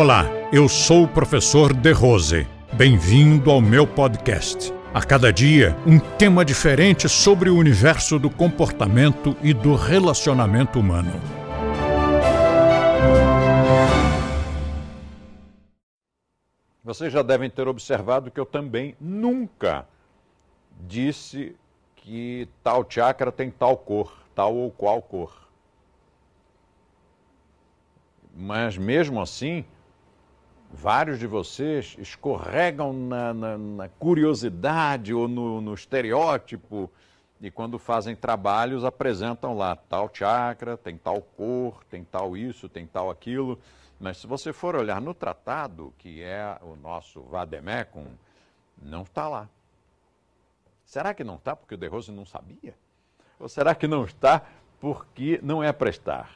Olá, eu sou o professor De Rose. Bem-vindo ao meu podcast. A cada dia, um tema diferente sobre o universo do comportamento e do relacionamento humano. Vocês já devem ter observado que eu também nunca disse que tal chakra tem tal cor, tal ou qual cor. Mas mesmo assim, vários de vocês escorregam na, na, na curiosidade ou no, no, estereótipo e quando fazem trabalhos apresentam lá tal chakra, tem tal cor, tem tal isso, tem tal aquilo. Mas se você for olhar no tratado, que é o nosso Vademecum, não está lá. Será que não está porque o De Rose não sabia? Ou será que não está porque não é prestar?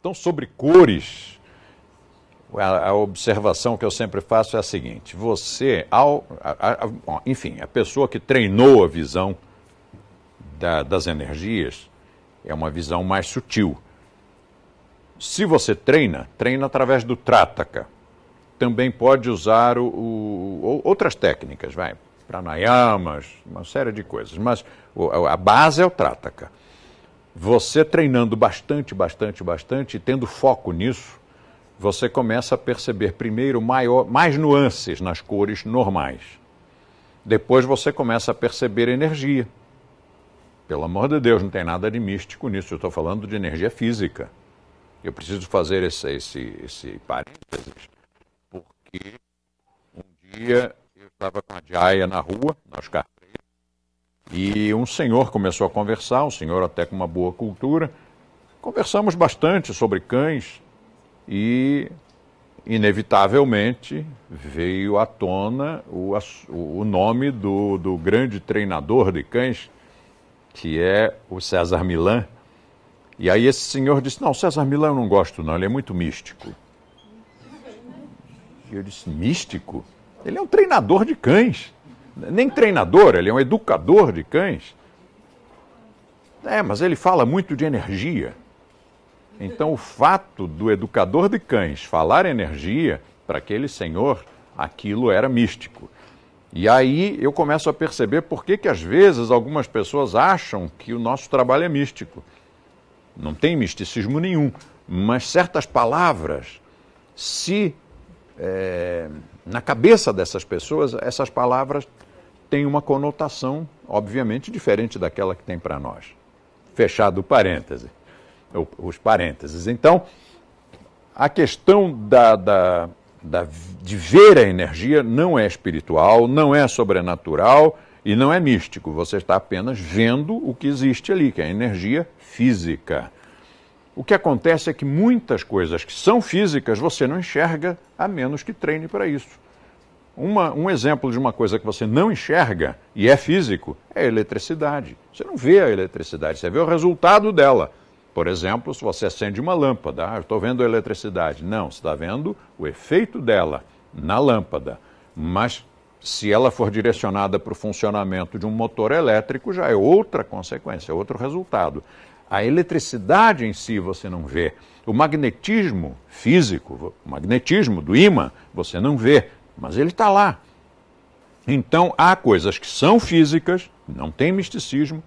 Então, sobre cores, a, a, observação que eu sempre faço é a seguinte: você, ao, a, a, enfim, a pessoa que treinou a visão da, das energias é uma visão mais sutil. Se você treina, treina através do Trataka. Também pode usar o, o, outras técnicas, vai, pranayamas, uma série de coisas, mas a base é o Trataka. Você treinando bastante, bastante, bastante, e tendo foco nisso, você começa a perceber primeiro maior, mais nuances nas cores normais. Depois você começa a perceber energia. Pelo amor de Deus, não tem nada de místico nisso. Eu estou falando de energia física. Eu preciso fazer esse, esse, esse parênteses, porque um dia eu estava com a Jaya na rua, na Oscar e um senhor começou a conversar, um senhor até com uma boa cultura. Conversamos bastante sobre cães, e, inevitavelmente, veio à tona o, o nome do, do grande treinador de cães, que é o César Milan. E aí esse senhor disse: Não, César Milan eu não gosto, não, ele é muito místico. E eu disse: Místico? Ele é um treinador de cães. Nem treinador, ele é um educador de cães. É, mas ele fala muito de energia. Então, o fato do educador de cães falar energia, para aquele senhor, aquilo era místico. E aí eu começo a perceber por que, que às vezes algumas pessoas acham que o nosso trabalho é místico. Não tem misticismo nenhum, mas certas palavras, se é, na cabeça dessas pessoas, essas palavras têm uma conotação, obviamente, diferente daquela que tem para nós. Fechado o parêntese os parênteses. Então, a questão da, da, da, de ver a energia não é espiritual, não é sobrenatural e não é místico. Você está apenas vendo o que existe ali, que é a energia física. O que acontece é que muitas coisas que são físicas você não enxerga a menos que treine para isso. Uma, um exemplo de uma coisa que você não enxerga e é físico é a eletricidade. Você não vê a eletricidade, você vê o resultado dela. Por exemplo, se você acende uma lâmpada, ah, estou vendo a eletricidade. Não, você está vendo o efeito dela na lâmpada. Mas se ela for direcionada para o funcionamento de um motor elétrico, já é outra consequência, outro resultado. A eletricidade em si você não vê. O magnetismo físico, o magnetismo do ímã, você não vê, mas ele está lá. Então há coisas que são físicas, não tem misticismo,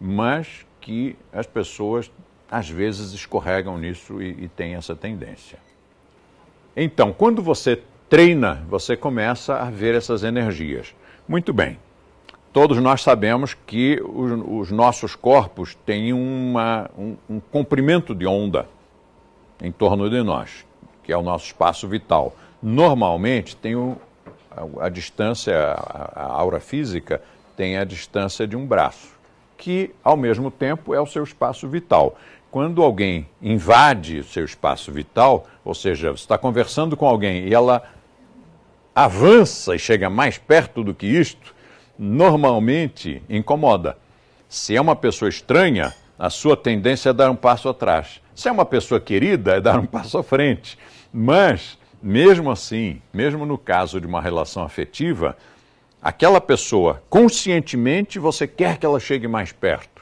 mas que as pessoas às vezes escorregam nisso e, e têm essa tendência. Então, quando você treina, você começa a ver essas energias. Muito bem. Todos nós sabemos que os, os nossos corpos têm uma, um, um, comprimento de onda em torno de nós, que é o nosso espaço vital. Normalmente tem o, a, a, distância, a, a aura física tem a distância de um braço, que ao mesmo tempo é o seu espaço vital quando alguém invade o seu espaço vital, ou seja, você está conversando com alguém e ela avança e chega mais perto do que isto, normalmente incomoda. Se é uma pessoa estranha, a sua tendência é dar um passo atrás. Se é uma pessoa querida, é dar um passo à frente. Mas, mesmo assim, mesmo no caso de uma relação afetiva, aquela pessoa, conscientemente, você quer que ela chegue mais perto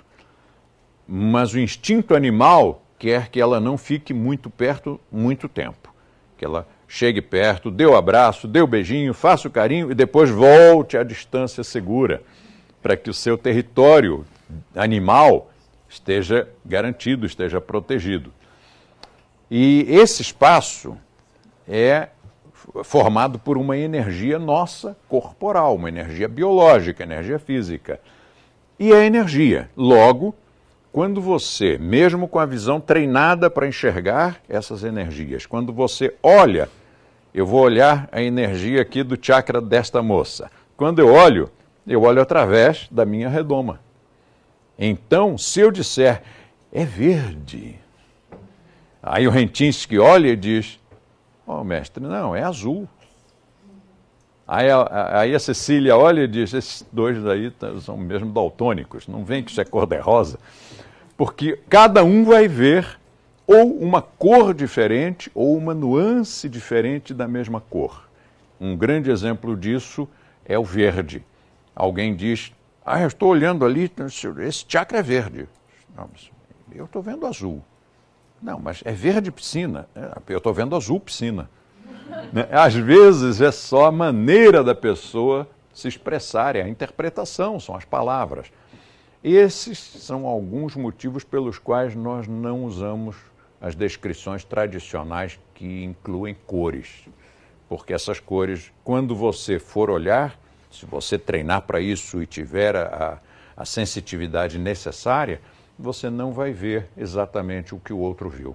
mas o instinto animal quer que ela não fique muito perto muito tempo. que ela chegue perto, dê o abraço, dê o beijinho, faça o carinho e depois volte à distância segura, para que o seu território animal esteja garantido, esteja protegido. E esse espaço é formado por uma energia nossa corporal, uma energia biológica, energia física. E é energia. Logo, quando você, mesmo com a visão treinada para enxergar essas energias, quando você olha, eu vou olhar a energia aqui do chakra desta moça. Quando eu olho, eu olho através da minha redoma. Então, se eu disser, é verde, aí o Rentinsky olha e diz, Ó, oh, mestre, não, é azul. Aí a, aí a Cecília olha e diz: esses dois aí são mesmo daltônicos, não vem que isso é cor-de-rosa. Porque cada um vai ver ou uma cor diferente ou uma nuance diferente da mesma cor. Um grande exemplo disso é o verde. Alguém diz: Ah, eu estou olhando ali, esse chakra é verde. Não, eu estou vendo azul. Não, mas é verde piscina. É, eu estou vendo azul piscina. Né? Às vezes é só a maneira da pessoa se expressar, é a interpretação, são as palavras. Esses são alguns motivos pelos quais nós não usamos as descrições tradicionais que incluem cores. Porque essas cores, quando você for olhar, se você treinar para isso e tiver a, a sensitividade necessária, você não vai ver exatamente o que o outro viu.